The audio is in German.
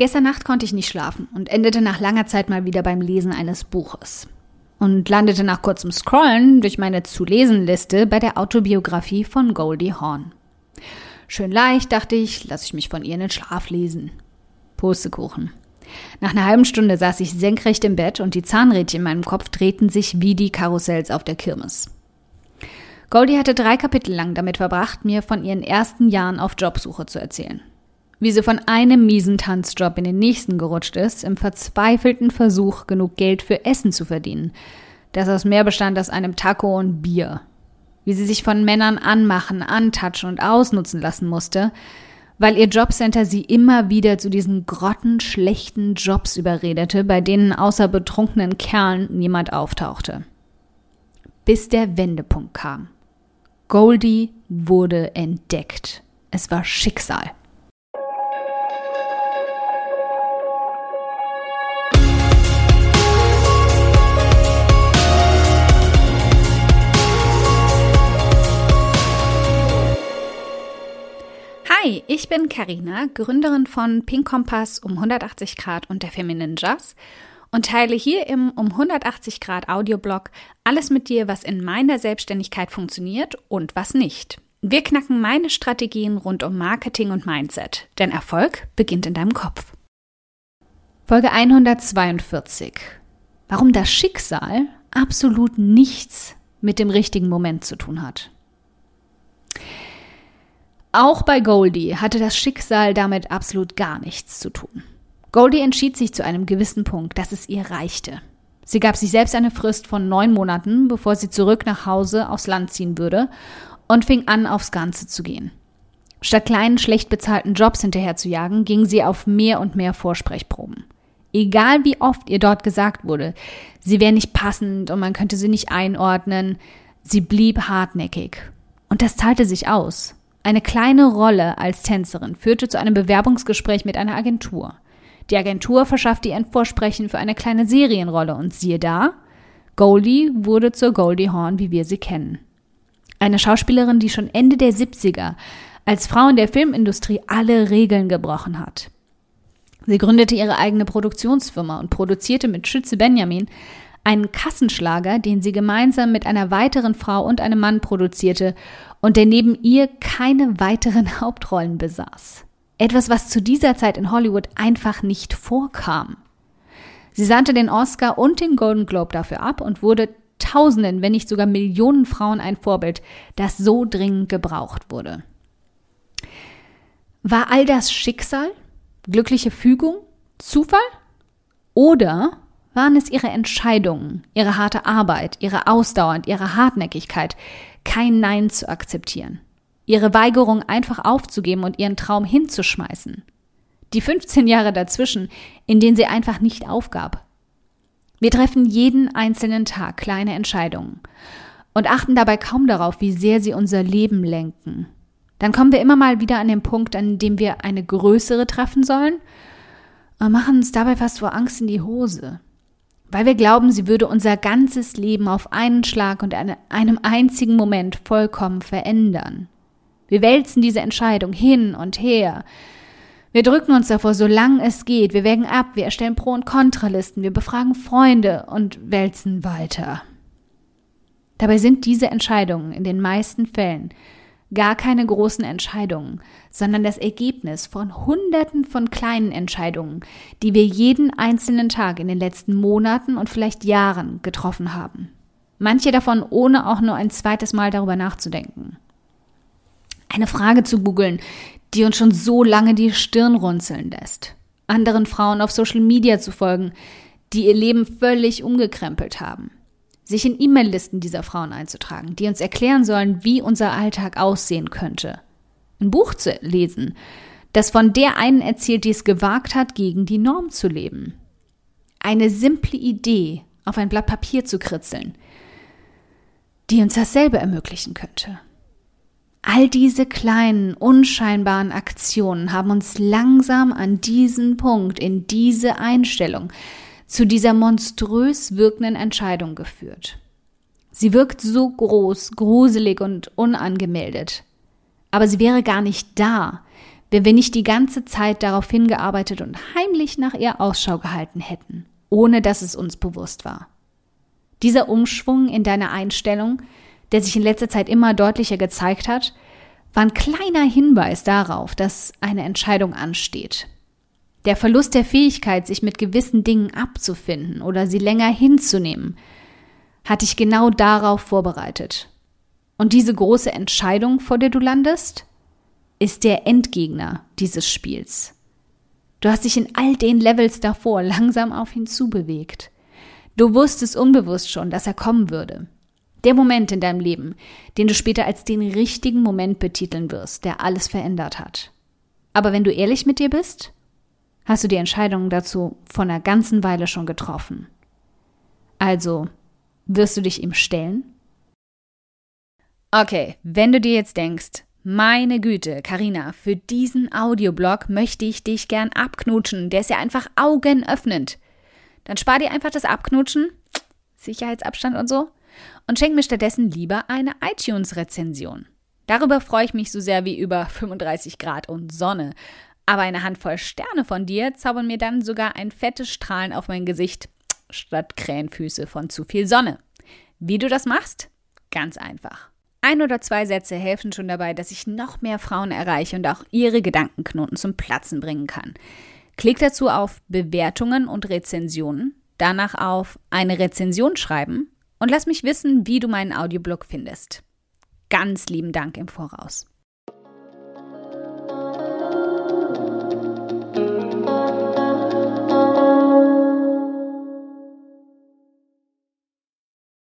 Gestern Nacht konnte ich nicht schlafen und endete nach langer Zeit mal wieder beim Lesen eines Buches. Und landete nach kurzem Scrollen durch meine Zu-Lesen-Liste bei der Autobiografie von Goldie Hawn. Schön leicht, dachte ich, lasse ich mich von ihr in den Schlaf lesen. Pustekuchen. Nach einer halben Stunde saß ich senkrecht im Bett und die Zahnrädchen in meinem Kopf drehten sich wie die Karussells auf der Kirmes. Goldie hatte drei Kapitel lang damit verbracht, mir von ihren ersten Jahren auf Jobsuche zu erzählen wie sie von einem miesen Tanzjob in den nächsten gerutscht ist, im verzweifelten Versuch, genug Geld für Essen zu verdienen, das aus mehr bestand als einem Taco und Bier. Wie sie sich von Männern anmachen, antatschen und ausnutzen lassen musste, weil ihr Jobcenter sie immer wieder zu diesen grottenschlechten Jobs überredete, bei denen außer betrunkenen Kerlen niemand auftauchte. Bis der Wendepunkt kam. Goldie wurde entdeckt. Es war Schicksal. Hi, ich bin Karina, Gründerin von Pink Kompass um 180 Grad und der Feminine Jazz und teile hier im um 180 Grad Audioblog alles mit dir, was in meiner Selbstständigkeit funktioniert und was nicht. Wir knacken meine Strategien rund um Marketing und Mindset, denn Erfolg beginnt in deinem Kopf. Folge 142. Warum das Schicksal absolut nichts mit dem richtigen Moment zu tun hat. Auch bei Goldie hatte das Schicksal damit absolut gar nichts zu tun. Goldie entschied sich zu einem gewissen Punkt, dass es ihr reichte. Sie gab sich selbst eine Frist von neun Monaten, bevor sie zurück nach Hause aufs Land ziehen würde und fing an, aufs Ganze zu gehen. Statt kleinen, schlecht bezahlten Jobs hinterher zu jagen, ging sie auf mehr und mehr Vorsprechproben. Egal wie oft ihr dort gesagt wurde, sie wäre nicht passend und man könnte sie nicht einordnen, sie blieb hartnäckig. Und das zahlte sich aus. Eine kleine Rolle als Tänzerin führte zu einem Bewerbungsgespräch mit einer Agentur. Die Agentur verschaffte ihr ein Vorsprechen für eine kleine Serienrolle und siehe da, Goldie wurde zur Goldie Horn, wie wir sie kennen. Eine Schauspielerin, die schon Ende der 70er als Frau in der Filmindustrie alle Regeln gebrochen hat. Sie gründete ihre eigene Produktionsfirma und produzierte mit Schütze Benjamin einen Kassenschlager, den sie gemeinsam mit einer weiteren Frau und einem Mann produzierte und der neben ihr keine weiteren Hauptrollen besaß. Etwas, was zu dieser Zeit in Hollywood einfach nicht vorkam. Sie sandte den Oscar und den Golden Globe dafür ab und wurde Tausenden, wenn nicht sogar Millionen Frauen ein Vorbild, das so dringend gebraucht wurde. War all das Schicksal, glückliche Fügung, Zufall? Oder waren es ihre Entscheidungen, ihre harte Arbeit, ihre Ausdauer und ihre Hartnäckigkeit, kein Nein zu akzeptieren, ihre Weigerung einfach aufzugeben und ihren Traum hinzuschmeißen, die 15 Jahre dazwischen, in denen sie einfach nicht aufgab. Wir treffen jeden einzelnen Tag kleine Entscheidungen und achten dabei kaum darauf, wie sehr sie unser Leben lenken. Dann kommen wir immer mal wieder an den Punkt, an dem wir eine größere treffen sollen und machen uns dabei fast vor Angst in die Hose weil wir glauben, sie würde unser ganzes Leben auf einen Schlag und an einem einzigen Moment vollkommen verändern. Wir wälzen diese Entscheidung hin und her. Wir drücken uns davor, solange es geht. Wir wägen ab, wir erstellen Pro- und Kontralisten, wir befragen Freunde und wälzen weiter. Dabei sind diese Entscheidungen in den meisten Fällen gar keine großen Entscheidungen, sondern das Ergebnis von Hunderten von kleinen Entscheidungen, die wir jeden einzelnen Tag in den letzten Monaten und vielleicht Jahren getroffen haben. Manche davon ohne auch nur ein zweites Mal darüber nachzudenken. Eine Frage zu googeln, die uns schon so lange die Stirn runzeln lässt. Anderen Frauen auf Social Media zu folgen, die ihr Leben völlig umgekrempelt haben sich in E-Mail-Listen dieser Frauen einzutragen, die uns erklären sollen, wie unser Alltag aussehen könnte. Ein Buch zu lesen, das von der einen erzählt, die es gewagt hat, gegen die Norm zu leben. Eine simple Idee auf ein Blatt Papier zu kritzeln, die uns dasselbe ermöglichen könnte. All diese kleinen, unscheinbaren Aktionen haben uns langsam an diesen Punkt, in diese Einstellung, zu dieser monströs wirkenden Entscheidung geführt. Sie wirkt so groß, gruselig und unangemeldet. Aber sie wäre gar nicht da, wenn wir nicht die ganze Zeit darauf hingearbeitet und heimlich nach ihr Ausschau gehalten hätten, ohne dass es uns bewusst war. Dieser Umschwung in deiner Einstellung, der sich in letzter Zeit immer deutlicher gezeigt hat, war ein kleiner Hinweis darauf, dass eine Entscheidung ansteht. Der Verlust der Fähigkeit, sich mit gewissen Dingen abzufinden oder sie länger hinzunehmen, hat dich genau darauf vorbereitet. Und diese große Entscheidung, vor der du landest, ist der Endgegner dieses Spiels. Du hast dich in all den Levels davor langsam auf ihn zubewegt. Du wusstest unbewusst schon, dass er kommen würde. Der Moment in deinem Leben, den du später als den richtigen Moment betiteln wirst, der alles verändert hat. Aber wenn du ehrlich mit dir bist, hast du die Entscheidung dazu vor einer ganzen Weile schon getroffen. Also, wirst du dich ihm stellen? Okay, wenn du dir jetzt denkst, meine Güte, Karina, für diesen Audioblog möchte ich dich gern abknutschen. Der ist ja einfach augenöffnend. Dann spar dir einfach das Abknutschen, Sicherheitsabstand und so, und schenk mir stattdessen lieber eine iTunes-Rezension. Darüber freue ich mich so sehr wie über 35 Grad und Sonne. Aber eine Handvoll Sterne von dir zaubern mir dann sogar ein fettes Strahlen auf mein Gesicht statt Krähenfüße von zu viel Sonne. Wie du das machst? Ganz einfach. Ein oder zwei Sätze helfen schon dabei, dass ich noch mehr Frauen erreiche und auch ihre Gedankenknoten zum Platzen bringen kann. Klick dazu auf Bewertungen und Rezensionen, danach auf eine Rezension schreiben und lass mich wissen, wie du meinen Audioblog findest. Ganz lieben Dank im Voraus.